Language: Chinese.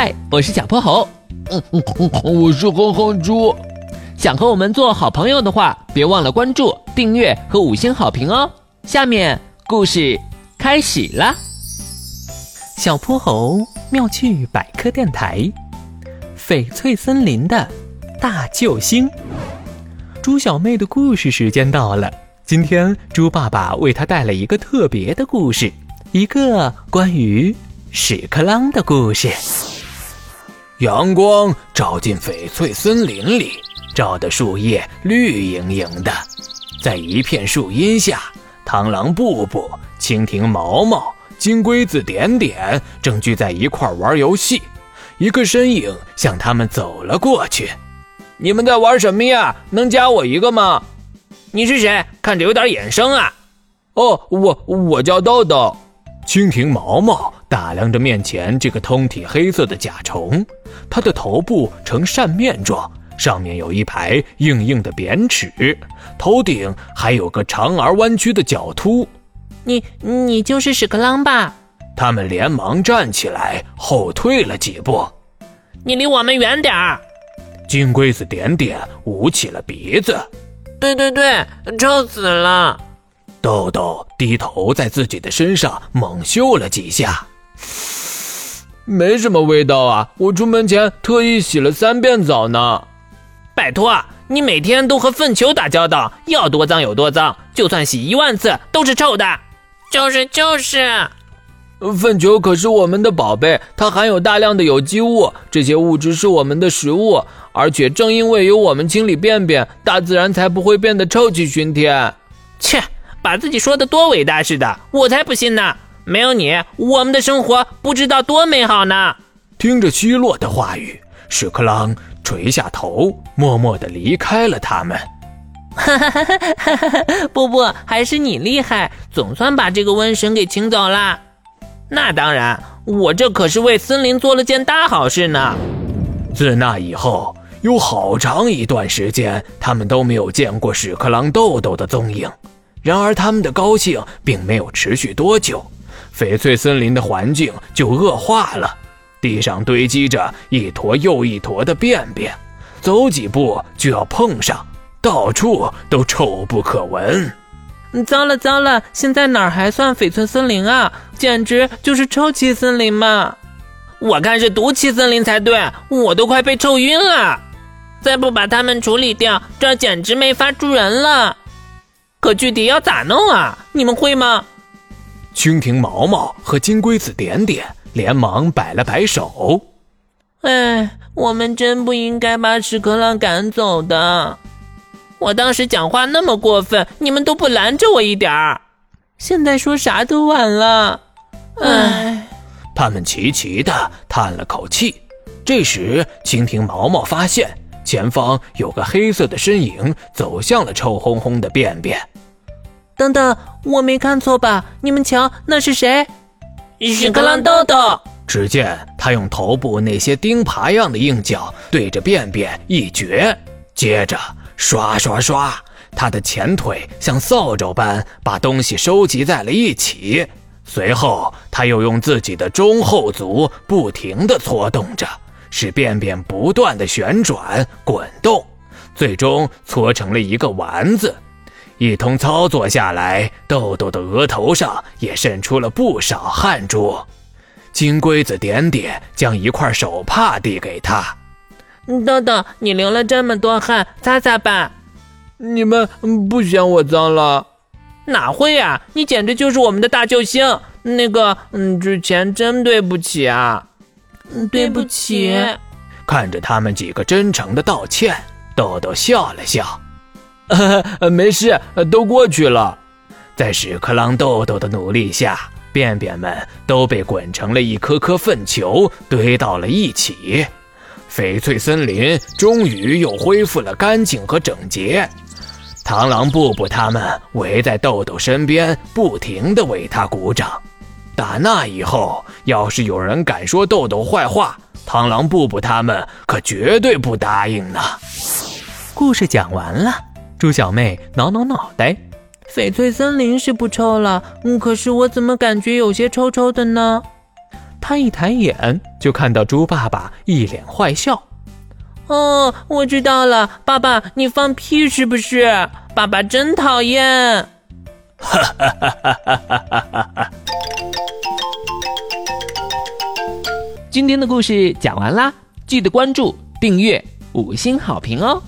嗨，我是小泼猴。嗯嗯嗯，我是哼哼猪。想和我们做好朋友的话，别忘了关注、订阅和五星好评哦。下面故事开始啦。小泼猴妙趣百科电台，翡翠森林的大救星。猪小妹的故事时间到了，今天猪爸爸为她带来一个特别的故事，一个关于屎壳郎的故事。阳光照进翡翠森林里，照得树叶绿莹莹的。在一片树荫下，螳螂布布、蜻蜓毛毛、金龟子点点正聚在一块玩游戏。一个身影向他们走了过去。“你们在玩什么呀？能加我一个吗？”“你是谁？看着有点眼生啊。”“哦，我我叫豆豆。”蜻蜓毛毛打量着面前这个通体黑色的甲虫，它的头部呈扇面状，上面有一排硬硬的扁齿，头顶还有个长而弯曲的角突。你你就是屎壳郎吧？他们连忙站起来，后退了几步。你离我们远点儿！金龟子点点捂起了鼻子。对对对，臭死了！豆豆低头在自己的身上猛嗅了几下，没什么味道啊！我出门前特意洗了三遍澡呢。拜托，你每天都和粪球打交道，要多脏有多脏，就算洗一万次都是臭的。就是就是，粪球可是我们的宝贝，它含有大量的有机物，这些物质是我们的食物，而且正因为有我们清理便便，大自然才不会变得臭气熏天。切！把自己说的多伟大似的，我才不信呢！没有你，我们的生活不知道多美好呢。听着奚落的话语，屎壳郎垂下头，默默地离开了他们。哈哈哈哈哈！不不，还是你厉害，总算把这个瘟神给请走了。那当然，我这可是为森林做了件大好事呢。自那以后，有好长一段时间，他们都没有见过屎壳郎豆豆的踪影。然而，他们的高兴并没有持续多久，翡翠森林的环境就恶化了。地上堆积着一坨又一坨的便便，走几步就要碰上，到处都臭不可闻。糟了糟了，现在哪儿还算翡翠森林啊？简直就是臭气森林嘛！我看是毒气森林才对，我都快被臭晕了。再不把它们处理掉，这简直没法住人了。可具体要咋弄啊？你们会吗？蜻蜓毛毛和金龟子点点连忙摆了摆手。哎，我们真不应该把屎壳郎赶走的。我当时讲话那么过分，你们都不拦着我一点儿。现在说啥都晚了。唉，他们齐齐的叹了口气。这时，蜻蜓毛毛发现。前方有个黑色的身影走向了臭烘烘的便便。等等，我没看错吧？你们瞧，那是谁？屎壳郎豆豆。只见他用头部那些钉耙样的硬角对着便便一撅，接着刷刷刷，他的前腿像扫帚般把东西收集在了一起。随后，他又用自己的中后足不停地搓动着。使便便不断的旋转滚动，最终搓成了一个丸子。一通操作下来，豆豆的额头上也渗出了不少汗珠。金龟子点点将一块手帕递给他：“豆豆，你流了这么多汗，擦擦吧。你们不嫌我脏了？哪会呀，你简直就是我们的大救星。那个，嗯，之前真对不起啊。”对不起。看着他们几个真诚的道歉，豆豆笑了笑：“呵 呵没事，都过去了。”在屎壳郎豆豆的努力下，便便们都被滚成了一颗颗粪球，堆到了一起。翡翠森林终于又恢复了干净和整洁。螳螂布布他们围在豆豆身边，不停地为他鼓掌。打那以后，要是有人敢说豆豆坏话，螳螂布布他们可绝对不答应呢。故事讲完了，猪小妹挠挠脑袋：“翡翠森林是不臭了，可是我怎么感觉有些臭臭的呢？”她一抬眼就看到猪爸爸一脸坏笑：“哦，我知道了，爸爸，你放屁是不是？爸爸真讨厌。”哈哈哈哈哈哈！今天的故事讲完啦，记得关注、订阅、五星好评哦！